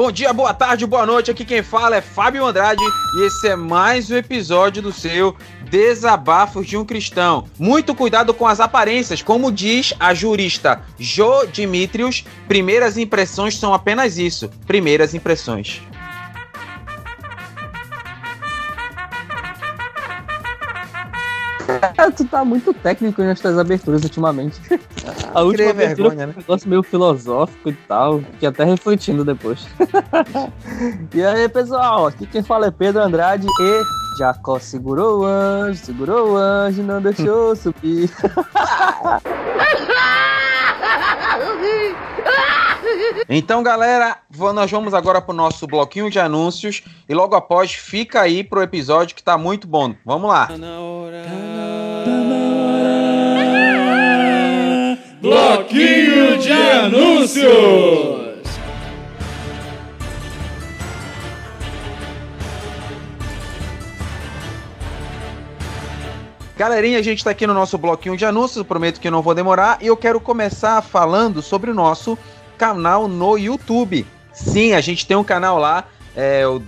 Bom dia, boa tarde, boa noite. Aqui quem fala é Fábio Andrade e esse é mais um episódio do seu Desabafos de um Cristão. Muito cuidado com as aparências, como diz a jurista Jo Dimitrios, primeiras impressões são apenas isso, primeiras impressões. Tu tá muito técnico nas tuas aberturas ultimamente. A última abertura vergonha, né? um negócio meio filosófico e tal, que até refletindo depois. e aí, pessoal, aqui quem fala é Pedro Andrade e Jacó segurou o anjo, segurou o anjo, não deixou subir. Então, galera, nós vamos agora pro nosso bloquinho de anúncios e logo após fica aí pro episódio que tá muito bom. Vamos lá. Tá na hora. Bloquinho de anúncios. Galerinha, a gente está aqui no nosso bloquinho de anúncios, prometo que não vou demorar, e eu quero começar falando sobre o nosso canal no YouTube. Sim, a gente tem um canal lá, é, o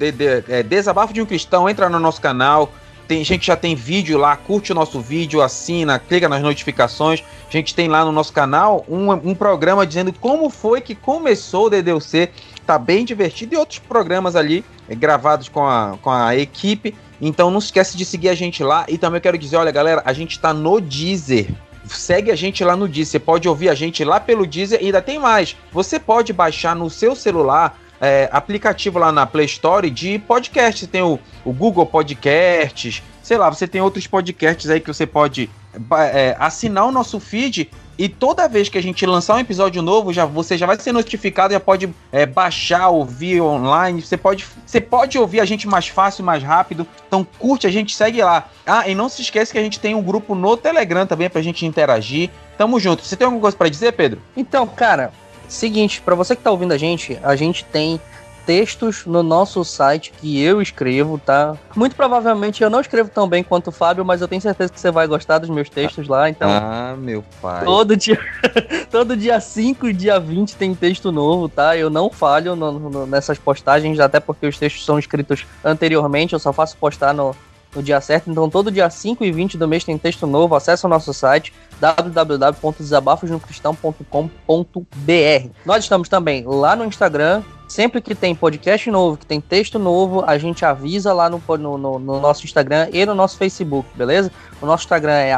é, Desabafo de um Cristão, entra no nosso canal. Tem, gente já tem vídeo lá, curte o nosso vídeo, assina, clica nas notificações. A gente tem lá no nosso canal um, um programa dizendo como foi que começou o DDC. Tá bem divertido e outros programas ali é, gravados com a, com a equipe. Então não esquece de seguir a gente lá. E também eu quero dizer, olha galera, a gente tá no Deezer segue a gente lá no Deezer. Você pode ouvir a gente lá pelo Deezer e ainda tem mais. Você pode baixar no seu celular é, aplicativo lá na Play Store de podcast. Tem o, o Google Podcasts, sei lá, você tem outros podcasts aí que você pode é, assinar o nosso feed e toda vez que a gente lançar um episódio novo, já você já vai ser notificado, já pode é, baixar, ouvir online. Você pode, você pode ouvir a gente mais fácil, mais rápido. Então curte, a gente segue lá. Ah, e não se esqueça que a gente tem um grupo no Telegram também pra gente interagir. Tamo junto. Você tem alguma coisa para dizer, Pedro? Então, cara, seguinte, para você que tá ouvindo a gente, a gente tem textos no nosso site que eu escrevo, tá? Muito provavelmente eu não escrevo tão bem quanto o Fábio, mas eu tenho certeza que você vai gostar dos meus textos lá, então. Ah, meu pai. Todo dia, todo dia 5 e dia 20 tem texto novo, tá? Eu não falho no, no, nessas postagens, até porque os textos são escritos anteriormente, eu só faço postar no, no dia certo. Então, todo dia 5 e 20 do mês tem texto novo. Acesse o nosso site www.desabafosnocristão.com.br. Nós estamos também lá no Instagram. Sempre que tem podcast novo, que tem texto novo, a gente avisa lá no, no, no, no nosso Instagram e no nosso Facebook, beleza? O nosso Instagram é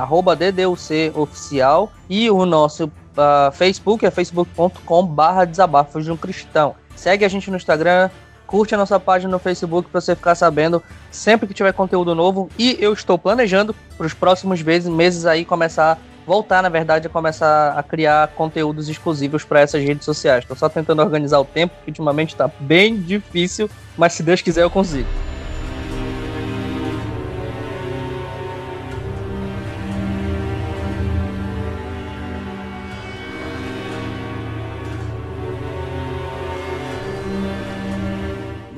DDUCOficial e o nosso uh, Facebook é facebook.com/barra desabafos de um cristão. Segue a gente no Instagram, curte a nossa página no Facebook para você ficar sabendo sempre que tiver conteúdo novo. E eu estou planejando para os próximos meses, meses aí começar voltar, na verdade, a começar a criar conteúdos exclusivos para essas redes sociais. Estou só tentando organizar o tempo, que ultimamente está bem difícil, mas se Deus quiser eu consigo.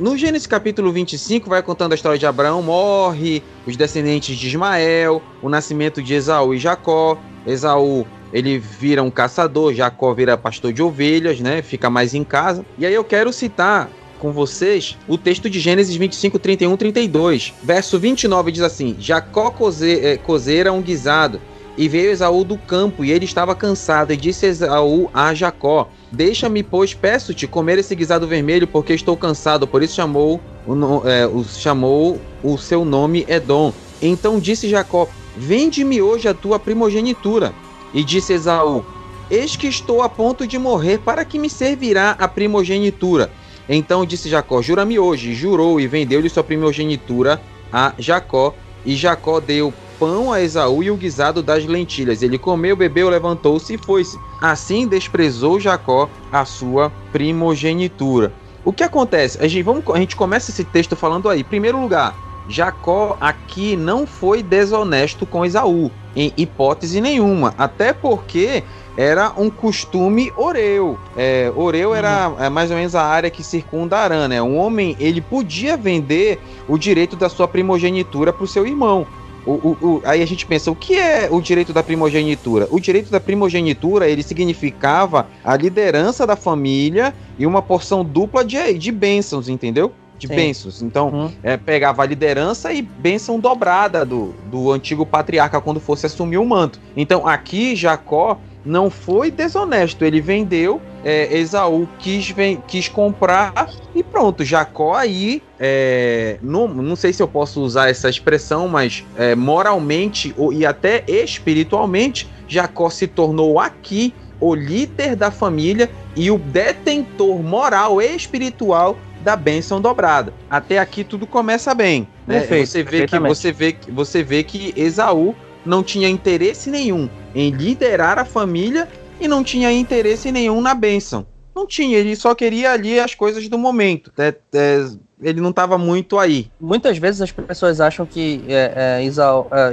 No Gênesis capítulo 25 vai contando a história de Abraão morre, os descendentes de Ismael, o nascimento de Esaú e Jacó. Esaú ele vira um caçador, Jacó vira pastor de ovelhas, né? Fica mais em casa. E aí eu quero citar com vocês o texto de Gênesis 25, 31, 32. Verso 29 diz assim: Jacó eh, cozeira um guisado, e veio Esaú do campo, e ele estava cansado, e disse Esaú a Jacó: Deixa-me, pois, peço-te comer esse guisado vermelho, porque estou cansado. Por isso chamou o, é, o, chamou o seu nome Edom. Então disse Jacó: Vende-me hoje a tua primogenitura. E disse Esaú: Eis que estou a ponto de morrer, para que me servirá a primogenitura? Então disse Jacó: Jura-me hoje. Jurou e vendeu-lhe sua primogenitura a Jacó. E Jacó deu pão a Esaú e o guisado das lentilhas. Ele comeu, bebeu, levantou-se e foi-se. Assim desprezou Jacó a sua primogenitura. O que acontece? A gente, vamos, a gente começa esse texto falando aí. Em primeiro lugar, Jacó aqui não foi desonesto com Esaú, em hipótese nenhuma. Até porque era um costume oreu. É, oreu era uhum. é, mais ou menos a área que circunda Arã, né? Um homem, ele podia vender o direito da sua primogenitura para o seu irmão. O, o, o, aí a gente pensa, o que é o direito da primogenitura? O direito da primogenitura, ele significava a liderança da família e uma porção dupla de, de bênçãos, entendeu? De Sim. bênçãos. Então, uhum. é, pegava a liderança e bênção dobrada do, do antigo patriarca quando fosse assumir o manto. Então, aqui, Jacó não foi desonesto. Ele vendeu, é, Esaú quis, vem, quis comprar e pronto. Jacó aí, é, não, não sei se eu posso usar essa expressão, mas é, moralmente e até espiritualmente, Jacó se tornou aqui o líder da família e o detentor moral e espiritual da bênção dobrada. Até aqui tudo começa bem. Né? Perfeito, você vê que você vê você vê que Esaú não tinha interesse nenhum em liderar a família e não tinha interesse nenhum na bênção. Não tinha, ele só queria ali as coisas do momento. É, é, ele não estava muito aí. Muitas vezes as pessoas acham que é, é é,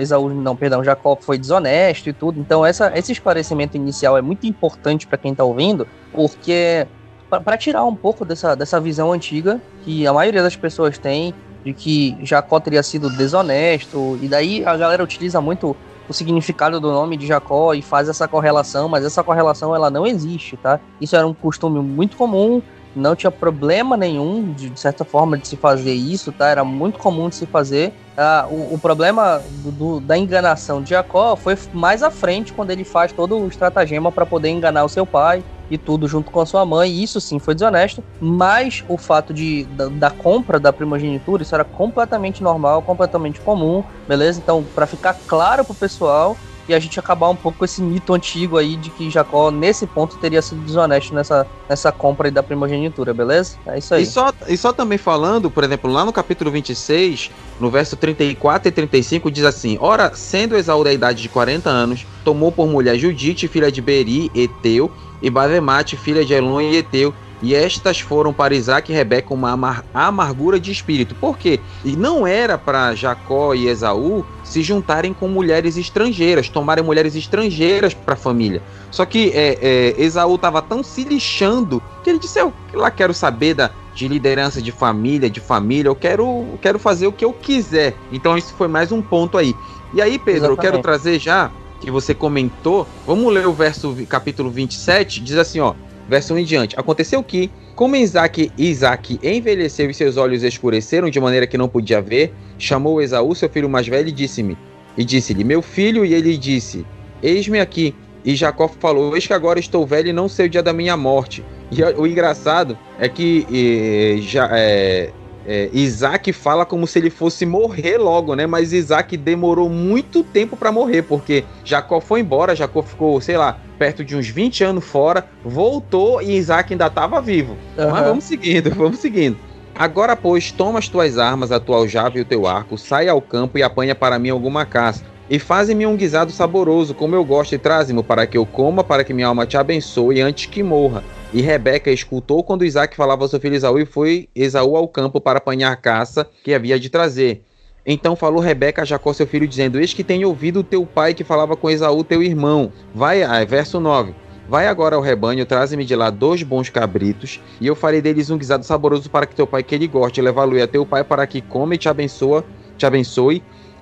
Isaú, não, perdão, Jacó foi desonesto e tudo. Então essa, esse esclarecimento inicial é muito importante para quem está ouvindo, porque para tirar um pouco dessa, dessa visão antiga que a maioria das pessoas tem de que Jacó teria sido desonesto, e daí a galera utiliza muito o significado do nome de Jacó e faz essa correlação, mas essa correlação ela não existe, tá? Isso era um costume muito comum, não tinha problema nenhum, de, de certa forma, de se fazer isso, tá? Era muito comum de se fazer. Ah, o, o, problema do, do, da enganação de Jacó foi mais à frente, quando ele faz todo o estratagema para poder enganar o seu pai e tudo junto com a sua mãe. Isso sim foi desonesto, mas o fato de, da, da compra da primogenitura, isso era completamente normal, completamente comum, beleza? Então, para ficar claro pro pessoal, e a gente acabar um pouco com esse mito antigo aí de que Jacó, nesse ponto, teria sido desonesto nessa, nessa compra aí da primogenitura, beleza? É isso aí. E só, e só também falando, por exemplo, lá no capítulo 26, no verso 34 e 35, diz assim: Ora, sendo Esaú da idade de 40 anos, tomou por mulher Judite, filha de Beri, Eteu, e Bavemate, filha de Elon e Eteu, e estas foram para Isaac e Rebeca uma amar amargura de espírito. Por quê? E não era para Jacó e Esaú se juntarem com mulheres estrangeiras, tomarem mulheres estrangeiras para a família. Só que é, é, Esaú estava tão se lixando que ele disse: Eu lá quero saber da, de liderança de família, de família, eu quero, quero fazer o que eu quiser. Então, isso foi mais um ponto aí. E aí, Pedro, Exatamente. eu quero trazer já, que você comentou, vamos ler o verso capítulo 27, diz assim: ó. Verso 1 em diante. Aconteceu que, como Isaac, Isaac envelheceu e seus olhos escureceram de maneira que não podia ver, chamou Esaú, seu filho mais velho, e disse-me, e disse-lhe, meu filho, e ele disse, eis-me aqui. E Jacó falou, eis que agora estou velho e não sei o dia da minha morte. E o engraçado é que e, já, é, é, Isaac fala como se ele fosse morrer logo, né? Mas Isaac demorou muito tempo para morrer, porque Jacó foi embora, Jacó ficou, sei lá, perto de uns 20 anos fora, voltou e Isaac ainda estava vivo. Uhum. Mas vamos seguindo, vamos seguindo. Agora, pois, toma as tuas armas, a tua aljava e o teu arco, sai ao campo e apanha para mim alguma caça. E faze-me um guisado saboroso, como eu gosto, e traze-me para que eu coma, para que minha alma te abençoe antes que morra. E Rebeca escutou quando Isaac falava ao seu filho Esaú e foi Esaú ao campo para apanhar a caça que havia de trazer. Então falou Rebeca a Jacó, seu filho, dizendo: Eis que tenho ouvido o teu pai que falava com Esaú, teu irmão. Vai, ah, verso 9. Vai agora ao rebanho, traze-me de lá dois bons cabritos, e eu farei deles um guisado saboroso para que teu pai que ele goste, levá-lo a teu pai para que come e te abençoe, te abençoe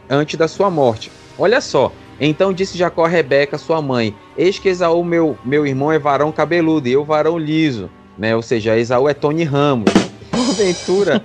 antes da sua morte. Olha só, então disse Jacó a Rebeca, sua mãe: Eis que Esaú, meu, meu irmão, é varão cabeludo, e eu varão liso. Né? Ou seja, Esaú é Tony Ramos. Porventura,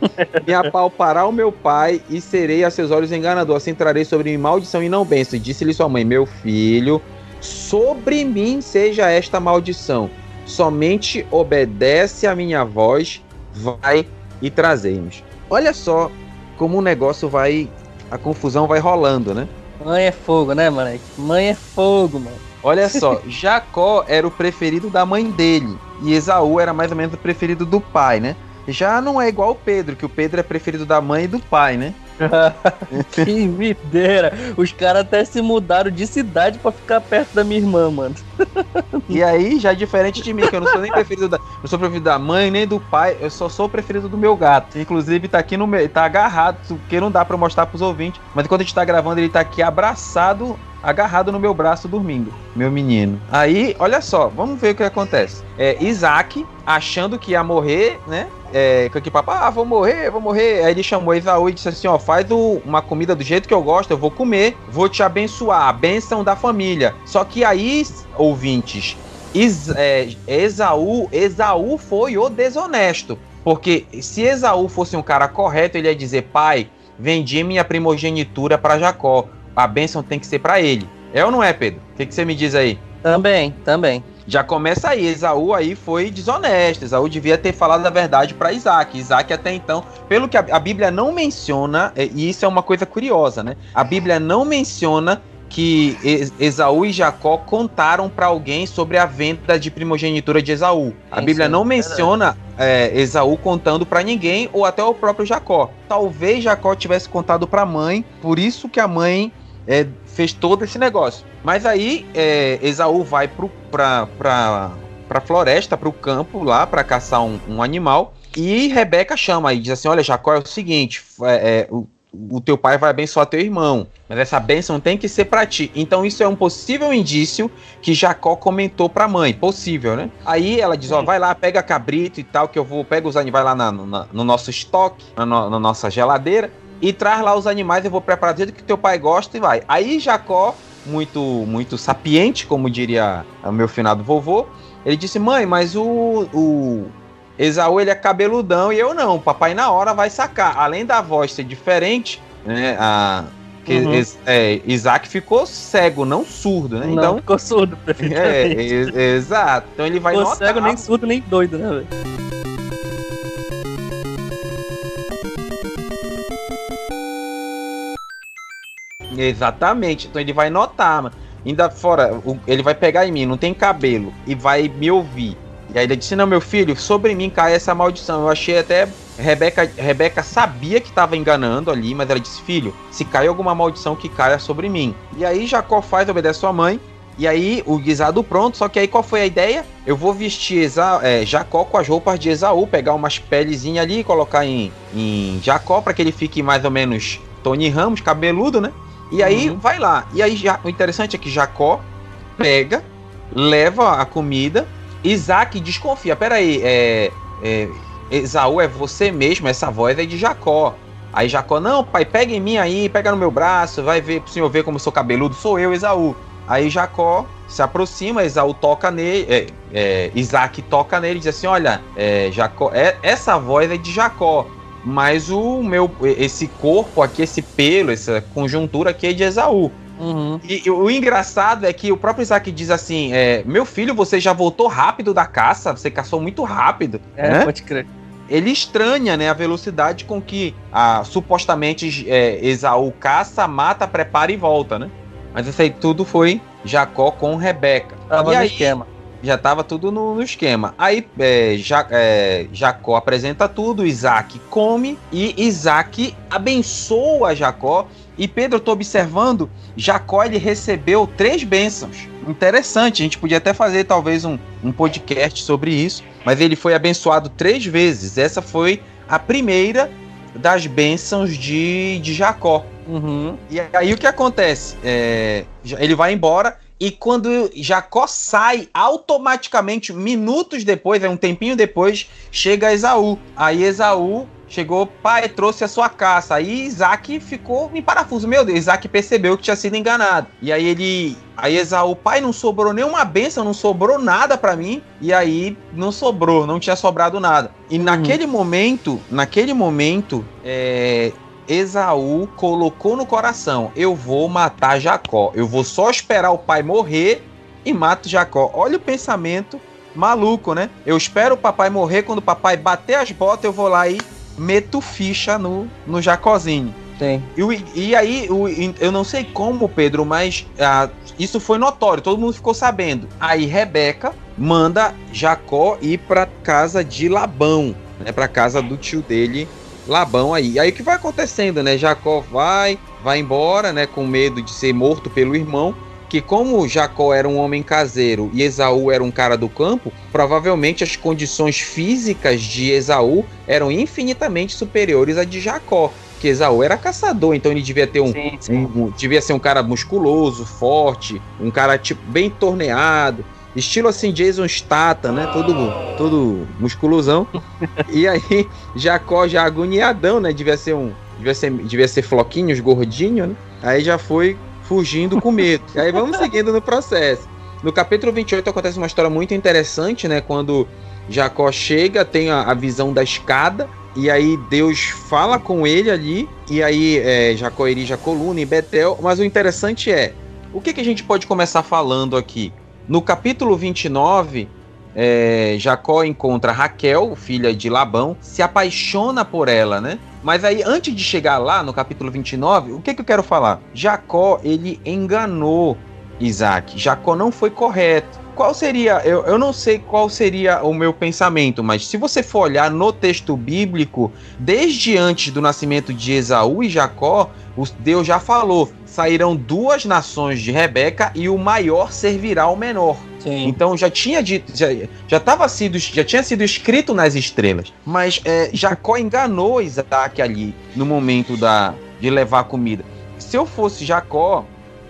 me apalpará o meu pai e serei a seus olhos enganador. Assim trarei sobre mim maldição e não bênção. E disse-lhe sua mãe: Meu filho, sobre mim seja esta maldição. Somente obedece a minha voz, vai e trazemos. Olha só como o negócio vai. A confusão vai rolando, né? Mãe é fogo, né, moleque? Mãe é fogo, mano. Olha só, Jacó era o preferido da mãe dele. E Esaú era mais ou menos o preferido do pai, né? Já não é igual o Pedro, que o Pedro é preferido da mãe e do pai, né? que mideira. Os caras até se mudaram de cidade para ficar perto da minha irmã, mano. e aí, já é diferente de mim, que eu não sou nem preferido da, sou preferido da mãe, nem do pai, eu só sou preferido do meu gato. Inclusive, tá aqui no meu, tá agarrado, porque não dá para mostrar pros ouvintes, mas enquanto a gente tá gravando, ele tá aqui abraçado agarrado no meu braço dormindo, meu menino. Aí, olha só, vamos ver o que acontece. É, Isaac, achando que ia morrer, né? É, que papai, ah, vou morrer, vou morrer. Aí ele chamou Esaú e disse assim: ó, faz o, uma comida do jeito que eu gosto, eu vou comer, vou te abençoar, a bênção da família. Só que aí, ouvintes, Is, é, Esaú, Esaú foi o desonesto. Porque se Esaú fosse um cara correto, ele ia dizer: pai, vendi minha primogenitura para Jacó. A bênção tem que ser para ele. É ou não é, Pedro? O que, que você me diz aí? Também, também. Já começa aí, Esaú aí foi desonesto. Esaú devia ter falado a verdade para Isaac. Isaac até então, pelo que a, Bíblia não menciona, e isso é uma coisa curiosa, né? A Bíblia não menciona que Esaú e Jacó contaram para alguém sobre a venda de primogenitura de Esaú. A Bíblia não menciona é, Esaú contando para ninguém ou até o próprio Jacó. Talvez Jacó tivesse contado para a mãe, por isso que a mãe é, fez todo esse negócio. Mas aí é, Esaú vai para para floresta, para o campo lá para caçar um, um, animal. E Rebeca chama e diz assim: Olha, Jacó, é o seguinte: é, é, o, o teu pai vai abençoar teu irmão, mas essa bênção tem que ser para ti. Então isso é um possível indício que Jacó comentou para a mãe, possível, né? Aí ela diz, ó, vai lá, pega cabrito e tal, que eu vou, pega os animais, vai lá na, na, no nosso estoque, na, na, nossa geladeira, e traz lá os animais, eu vou preparar do jeito que teu pai gosta e vai. Aí Jacó, muito, muito sapiente, como diria o meu finado vovô, ele disse, mãe, mas o, o Esaú ele é cabeludão e eu não. O papai na hora vai sacar. Além da voz ser diferente, né? A, que uhum. é, Isaac ficou cego, não surdo, né? Não, então ficou surdo, perfeitamente. É, exato. Então ele vai ficou notar. cego, nem surdo, nem doido, né, velho? Exatamente. Então ele vai notar, mano. Ainda fora, ele vai pegar em mim, não tem cabelo, e vai me ouvir. E aí ele disse: Não, meu filho, sobre mim cai essa maldição. Eu achei até. Rebeca, Rebeca sabia que estava enganando ali, mas ela disse: Filho, se cai alguma maldição que caia sobre mim. E aí Jacó faz, obedece sua mãe. E aí o guisado pronto, só que aí qual foi a ideia? Eu vou vestir Esa, é, Jacó com as roupas de Esaú, pegar umas pelezinhas ali e colocar em, em Jacó para que ele fique mais ou menos Tony Ramos, cabeludo, né? E aí uhum. vai lá. E aí já, o interessante é que Jacó pega, leva a comida Isaac desconfia. Peraí, é, é, Esaú é você mesmo, essa voz é de Jacó. Aí Jacó, não, pai, pega em mim aí, pega no meu braço, vai ver pro senhor ver como eu sou cabeludo, sou eu, Esaú. Aí Jacó se aproxima, Esaú toca nele, é, é, Isaac toca nele e diz assim: Olha, é, Jacó, é, essa voz é de Jacó, mas o meu, esse corpo aqui, esse pelo, essa conjuntura aqui é de Esaú. Uhum. E, e, o engraçado é que o próprio Isaac diz assim: é, Meu filho, você já voltou rápido da caça, você caçou muito rápido. É, né? pode crer. Ele estranha né, a velocidade com que a, supostamente é, Esaú caça, mata, prepara e volta, né? Mas isso aí tudo foi Jacó com Rebeca. Tava e no aí, esquema. Já tava tudo no, no esquema. Aí é, ja, é, Jacó apresenta tudo, Isaac come e Isaac abençoa Jacó e Pedro, eu tô observando, Jacó ele recebeu três bênçãos. Interessante, a gente podia até fazer talvez um, um podcast sobre isso, mas ele foi abençoado três vezes. Essa foi a primeira das bênçãos de, de Jacó. Uhum. E aí o que acontece? É, ele vai embora e quando Jacó sai, automaticamente, minutos depois, é um tempinho depois, chega Esaú. Aí Esaú Chegou, pai, trouxe a sua caça. Aí Isaac ficou em parafuso. Meu Deus, Isaac percebeu que tinha sido enganado. E aí ele. Aí Esaú, pai, não sobrou nenhuma benção, não sobrou nada para mim. E aí não sobrou, não tinha sobrado nada. E uhum. naquele momento, naquele momento, é, Esaú colocou no coração: eu vou matar Jacó. Eu vou só esperar o pai morrer e mato Jacó. Olha o pensamento maluco, né? Eu espero o papai morrer. Quando o papai bater as botas, eu vou lá e meto ficha no, no Jacozinho. Tem. E, e aí, eu não sei como, Pedro, mas ah, isso foi notório, todo mundo ficou sabendo. Aí Rebeca manda Jacó ir para casa de Labão, né, para casa do tio dele, Labão aí. Aí o que vai acontecendo, né? Jacó vai, vai embora, né, com medo de ser morto pelo irmão que como Jacó era um homem caseiro e Esaú era um cara do campo, provavelmente as condições físicas de Esaú eram infinitamente superiores à de Jacó. Porque Esaú era caçador, então ele devia ter um, Sim, sim. um- um- devia ser um cara musculoso, forte, um cara tipo bem torneado, estilo assim Jason Statham, né? Todo todo musculosão. e aí Jacó já agoniadão, né? Devia ser um devia ser devia ser floquinhos, gordinho, né? Aí já foi fugindo com medo. E aí vamos seguindo no processo. No capítulo 28 acontece uma história muito interessante, né? Quando Jacó chega, tem a, a visão da escada, e aí Deus fala com ele ali, e aí é, Jacó erige coluna em Betel. Mas o interessante é, o que, que a gente pode começar falando aqui? No capítulo 29, é, Jacó encontra Raquel, filha de Labão, se apaixona por ela, né? Mas aí, antes de chegar lá, no capítulo 29, o que, que eu quero falar? Jacó, ele enganou Isaac. Jacó não foi correto. Qual seria, eu, eu não sei qual seria o meu pensamento, mas se você for olhar no texto bíblico, desde antes do nascimento de Esaú e Jacó, Deus já falou: sairão duas nações de Rebeca e o maior servirá ao menor. Sim. Então já tinha dito, já, já tava sido, já tinha sido escrito nas estrelas. Mas é, Jacó enganou Isaac ali no momento da de levar a comida. Se eu fosse Jacó,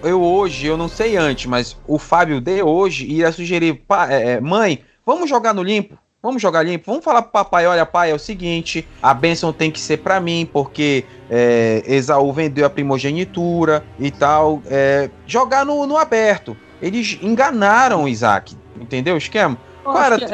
eu hoje, eu não sei antes, mas o Fábio de hoje iria sugerir, "Pá, é, é, mãe, vamos jogar no limpo. Vamos jogar limpo. Vamos falar pro papai, olha, pai, é o seguinte, a bênção tem que ser para mim, porque é, Esaú vendeu a primogenitura e tal. É, jogar no, no aberto. Eles enganaram Isaac, entendeu o esquema?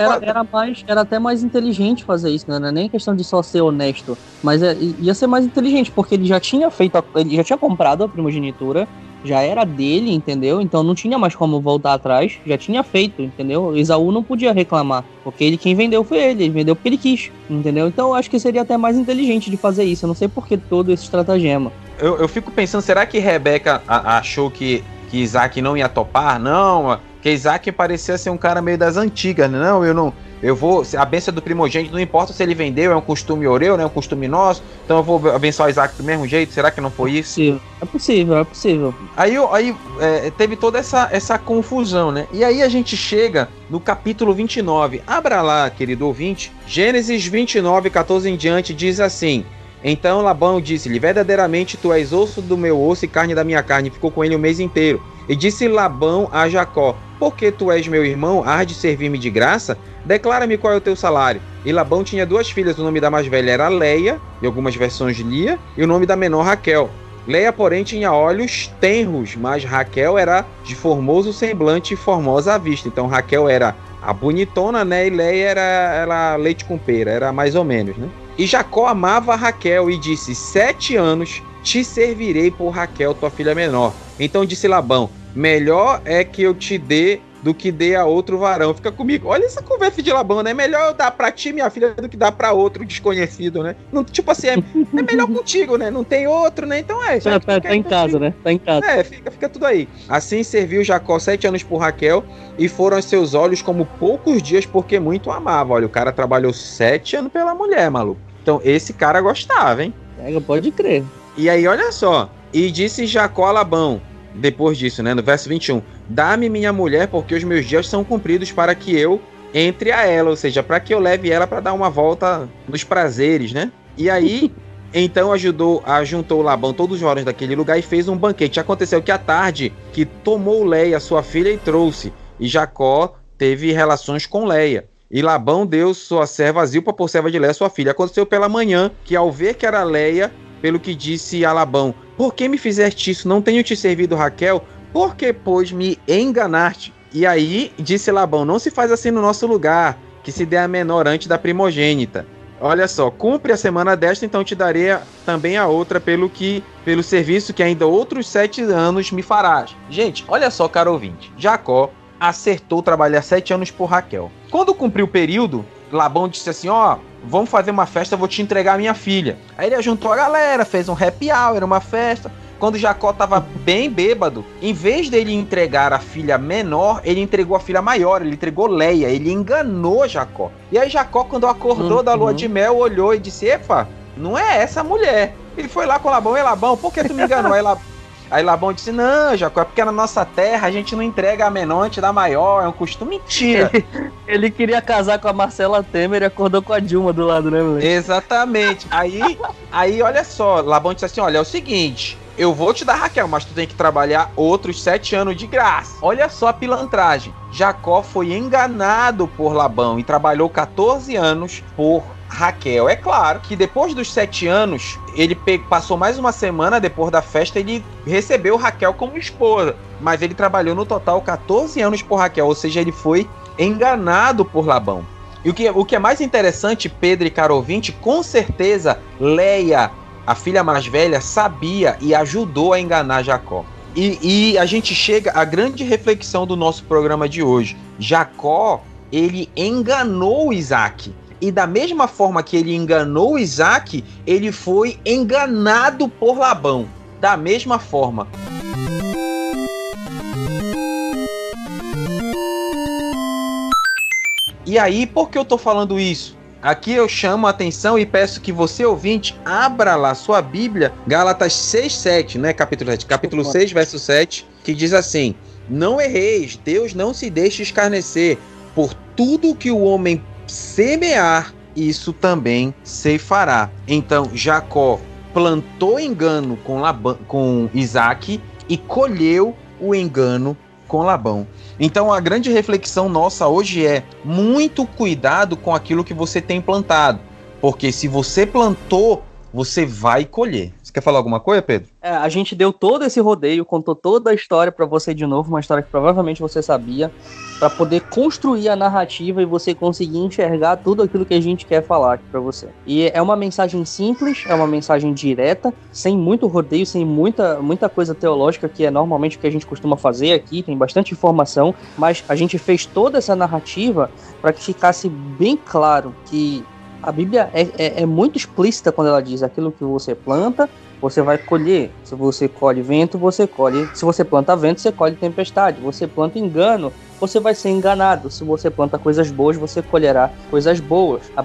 Era- era mais, era até mais inteligente fazer isso, né? Não é nem questão de só ser honesto, mas é- ia ser mais inteligente, porque ele já tinha feito, a- ele já tinha comprado a primogenitura, já era dele, entendeu? Então não tinha mais como voltar atrás, já tinha feito, entendeu? Esaú não podia reclamar, porque ele quem vendeu foi ele, ele vendeu porque ele quis, entendeu? Então eu acho que seria até mais inteligente de fazer isso. Eu não sei por que todo esse estratagema. Eu, eu fico pensando, será que Rebeca achou que, que Isaac não ia topar? Não, que Isaac parecia ser um cara meio das antigas, né? Não, eu não. Eu vou. A benção do primogênito, não importa se ele vendeu, é um costume oreu, né? É um costume nosso. Então eu vou abençoar Isaac do mesmo jeito. Será que não foi isso? Possível. É possível, é possível. Aí, aí é, teve toda essa, essa confusão, né? E aí a gente chega no capítulo 29. Abra lá, querido ouvinte. Gênesis 29, 14 em diante, diz assim: Então Labão disse-lhe: Verdadeiramente tu és osso do meu osso e carne da minha carne. Ficou com ele o mês inteiro. E disse Labão a Jacó: Porque tu és meu irmão, hás de servir-me de graça? Declara-me qual é o teu salário. E Labão tinha duas filhas, o nome da mais velha era Leia, em algumas versões Lia, e o nome da menor Raquel. Leia, porém, tinha olhos tenros, mas Raquel era de formoso semblante e formosa à vista. Então Raquel era a bonitona, né? E Leia era, era leite com pera, era mais ou menos, né? E Jacó amava Raquel e disse: Sete anos te servirei por Raquel, tua filha menor. Então disse Labão: Melhor é que eu te dê do que dê a outro varão. Fica comigo. Olha essa conversa de Labão, né? Melhor eu dar pra ti, minha filha, do que dar pra outro desconhecido, né? Não, tipo assim, é, é melhor contigo, né? Não tem outro, né? Então é. já Tá, tá, tá em casa, né? Tá em casa. é, fica, fica tudo aí. Assim serviu Jacó sete anos por Raquel e foram aos seus olhos como poucos dias, porque muito amava. Olha, o cara trabalhou sete anos pela mulher, maluco. Então esse cara gostava, hein? Pode crer. E aí, olha só. E disse Jacó a Labão, depois disso, né? No verso 21. Dá-me minha mulher, porque os meus dias são cumpridos para que eu entre a ela, ou seja, para que eu leve ela para dar uma volta nos prazeres, né? E aí, então ajudou, ajuntou Labão todos os varões daquele lugar e fez um banquete. Aconteceu que à tarde que tomou Leia, sua filha, e trouxe. E Jacó teve relações com Leia. E Labão deu sua serva Zilpa por serva de Leia, sua filha. Aconteceu pela manhã que ao ver que era Leia, pelo que disse a Labão: Por que me fizeste isso? Não tenho te servido Raquel? Por que, pois, me enganaste? E aí disse Labão: Não se faz assim no nosso lugar, que se dê a menor antes da primogênita. Olha só, cumpre a semana desta, então te darei também a outra pelo que pelo serviço que ainda outros sete anos me farás. Gente, olha só, caro ouvinte. Jacó acertou trabalhar sete anos por Raquel. Quando cumpriu o período, Labão disse assim: Ó, vamos fazer uma festa, eu vou te entregar a minha filha. Aí ele juntou a galera, fez um happy hour, uma festa. Quando Jacó tava bem bêbado, em vez dele entregar a filha menor, ele entregou a filha maior, ele entregou Leia, ele enganou Jacó. E aí Jacó, quando acordou Uhum. da lua de mel, olhou e disse: Epa, não é essa mulher. Ele foi lá com Labão, e Labão, por que tu me enganou? Aí, Labão, Aí Labão disse: Não, Jacó, é porque na nossa terra a gente não entrega a menor antes da maior, é um costume. Mentira! Ele, ele queria casar com a Marcela Temer e acordou com a Dilma do lado, né, moleque? Exatamente. Aí, aí, olha só, Labão disse assim: Olha, é o seguinte. Eu vou te dar Raquel, mas tu tem que trabalhar outros sete anos de graça. Olha só a pilantragem. Jacó foi enganado por Labão e trabalhou 14 anos por Raquel. É claro que depois dos sete anos, ele passou mais uma semana depois da festa, ele recebeu Raquel como esposa. Mas ele trabalhou no total 14 anos por Raquel, ou seja, ele foi enganado por Labão. E o que, o que é mais interessante, Pedro e caro ouvinte, com certeza Leia, a filha mais velha, sabia e ajudou a enganar Jacó. E, e a gente chega à grande reflexão do nosso programa de hoje. Jacó, ele enganou Isaac. E da mesma forma que ele enganou Isaac, ele foi enganado por Labão. Da mesma forma. E aí, por que eu tô falando isso? Aqui eu chamo a atenção e peço que você, ouvinte, abra lá sua Bíblia, Gálatas 6, 7, né? Capítulo 7, capítulo 6, verso 7, que diz assim: Não erreis, Deus não se deixe escarnecer, por tudo que o homem semear, isso também se fará. Então Jacó plantou engano com, Labão, com Isaac e colheu o engano com Labão. Então a grande reflexão nossa hoje é muito cuidado com aquilo que você tem plantado, porque se você plantou, você vai colher. Você quer falar alguma coisa, Pedro? É, a gente deu todo esse rodeio, contou toda a história para você de novo, uma história que provavelmente você sabia, para poder construir a narrativa e você conseguir enxergar tudo aquilo que a gente quer falar aqui para você. E é uma mensagem simples, é uma mensagem direta, sem muito rodeio, sem muita, muita coisa teológica, que é normalmente o que a gente costuma fazer aqui, tem bastante informação, mas a gente fez toda essa narrativa para que ficasse bem claro que a Bíblia é, é, é, muito explícita quando ela diz aquilo que você planta, você vai colher. Se você colhe vento, você colhe. Se você planta vento, você colhe tempestade. Você planta engano, você vai ser enganado. Se você planta coisas boas, você colherá coisas boas. A,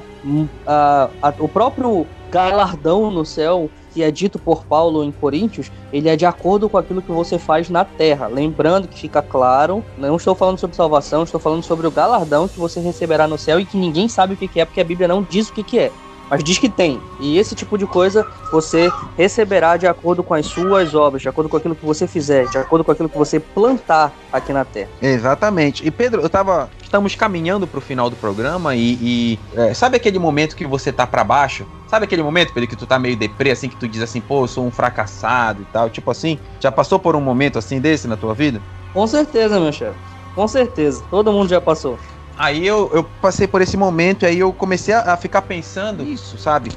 a, a, o próprio galardão no céu que é dito por Paulo em Coríntios, ele é de acordo com aquilo que você faz na terra. Lembrando que fica claro, não estou falando sobre salvação, estou falando sobre o galardão que você receberá no céu e que ninguém sabe o que é, porque a Bíblia não diz o que é mas diz que tem. E esse tipo de coisa você receberá de acordo com as suas obras, de acordo com aquilo que você fizer, de acordo com aquilo que você plantar aqui na Terra. Exatamente. E Pedro, eu tava. Estamos caminhando pro final do programa e. e é, sabe aquele momento que você tá para baixo? Sabe aquele momento, Pedro, que tu tá meio deprê, assim, que tu diz assim, pô, eu sou um fracassado e tal, tipo assim? Já passou por um momento assim desse na tua vida? Com certeza, meu chefe. Com certeza. Todo mundo já passou. Aí eu, eu passei por esse momento e aí eu comecei a, a ficar pensando isso, sabe?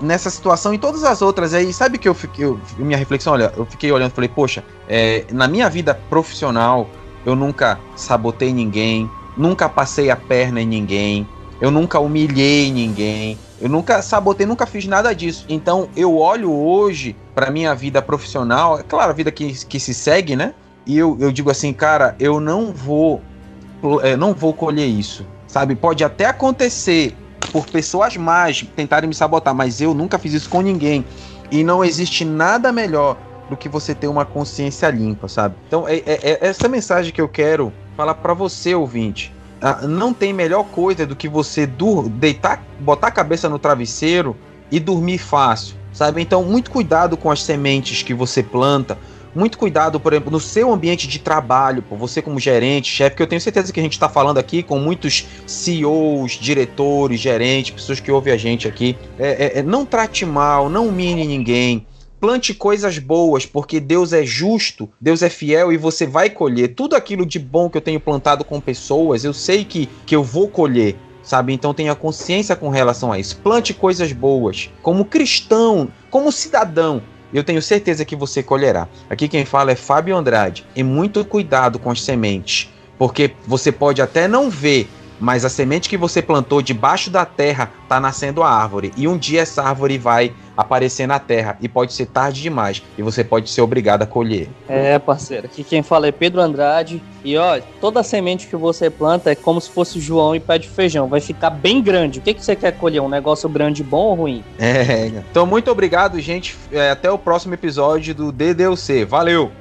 nessa situação e todas as outras aí, sabe que eu fiquei, eu, minha reflexão, olha, eu fiquei olhando e falei, poxa, é, na minha vida profissional, eu nunca sabotei ninguém, nunca passei a perna em ninguém, eu nunca humilhei ninguém, eu nunca sabotei, nunca fiz nada disso. Então eu olho hoje para minha vida profissional, é claro, a vida que, que se segue, né? E eu, eu digo assim, cara, eu não vou é, não vou colher isso. Sabe? Pode até acontecer por pessoas mais tentarem me sabotar, mas eu nunca fiz isso com ninguém. E não existe nada melhor do que você ter uma consciência limpa, sabe? Então, é, é, é essa mensagem que eu quero falar para você, ouvinte. Ah, não tem melhor coisa do que você deitar, botar a cabeça no travesseiro e dormir fácil, sabe? Então, muito cuidado com as sementes que você planta, muito cuidado, por exemplo, no seu ambiente de trabalho, você como gerente, chefe, que eu tenho certeza que a gente está falando aqui com muitos CEOs, diretores, gerentes, pessoas que ouvem a gente aqui. É, é, é, não trate mal, não humilhe ninguém. Plante coisas boas, porque Deus é justo, Deus é fiel e você vai colher. Tudo aquilo de bom que eu tenho plantado com pessoas, eu sei que, que eu vou colher sabe? Então tenha consciência com relação a isso. Plante coisas boas. Como cristão, como cidadão, eu tenho certeza que você colherá. Aqui quem fala é Fábio Andrade. E muito cuidado com as sementes, porque você pode até não ver, mas a semente que você plantou debaixo da terra está nascendo a árvore. E um dia essa árvore vai aparecer na terra e pode ser tarde demais e você pode ser obrigado a colher. É, parceiro, aqui quem fala é Pedro Andrade. E ó, toda semente que você planta é como se fosse João e pé de feijão, vai ficar bem grande. O que, que você quer colher? Um negócio grande bom ou ruim? É, então muito obrigado, gente. É, até o próximo episódio do DDUC. Valeu!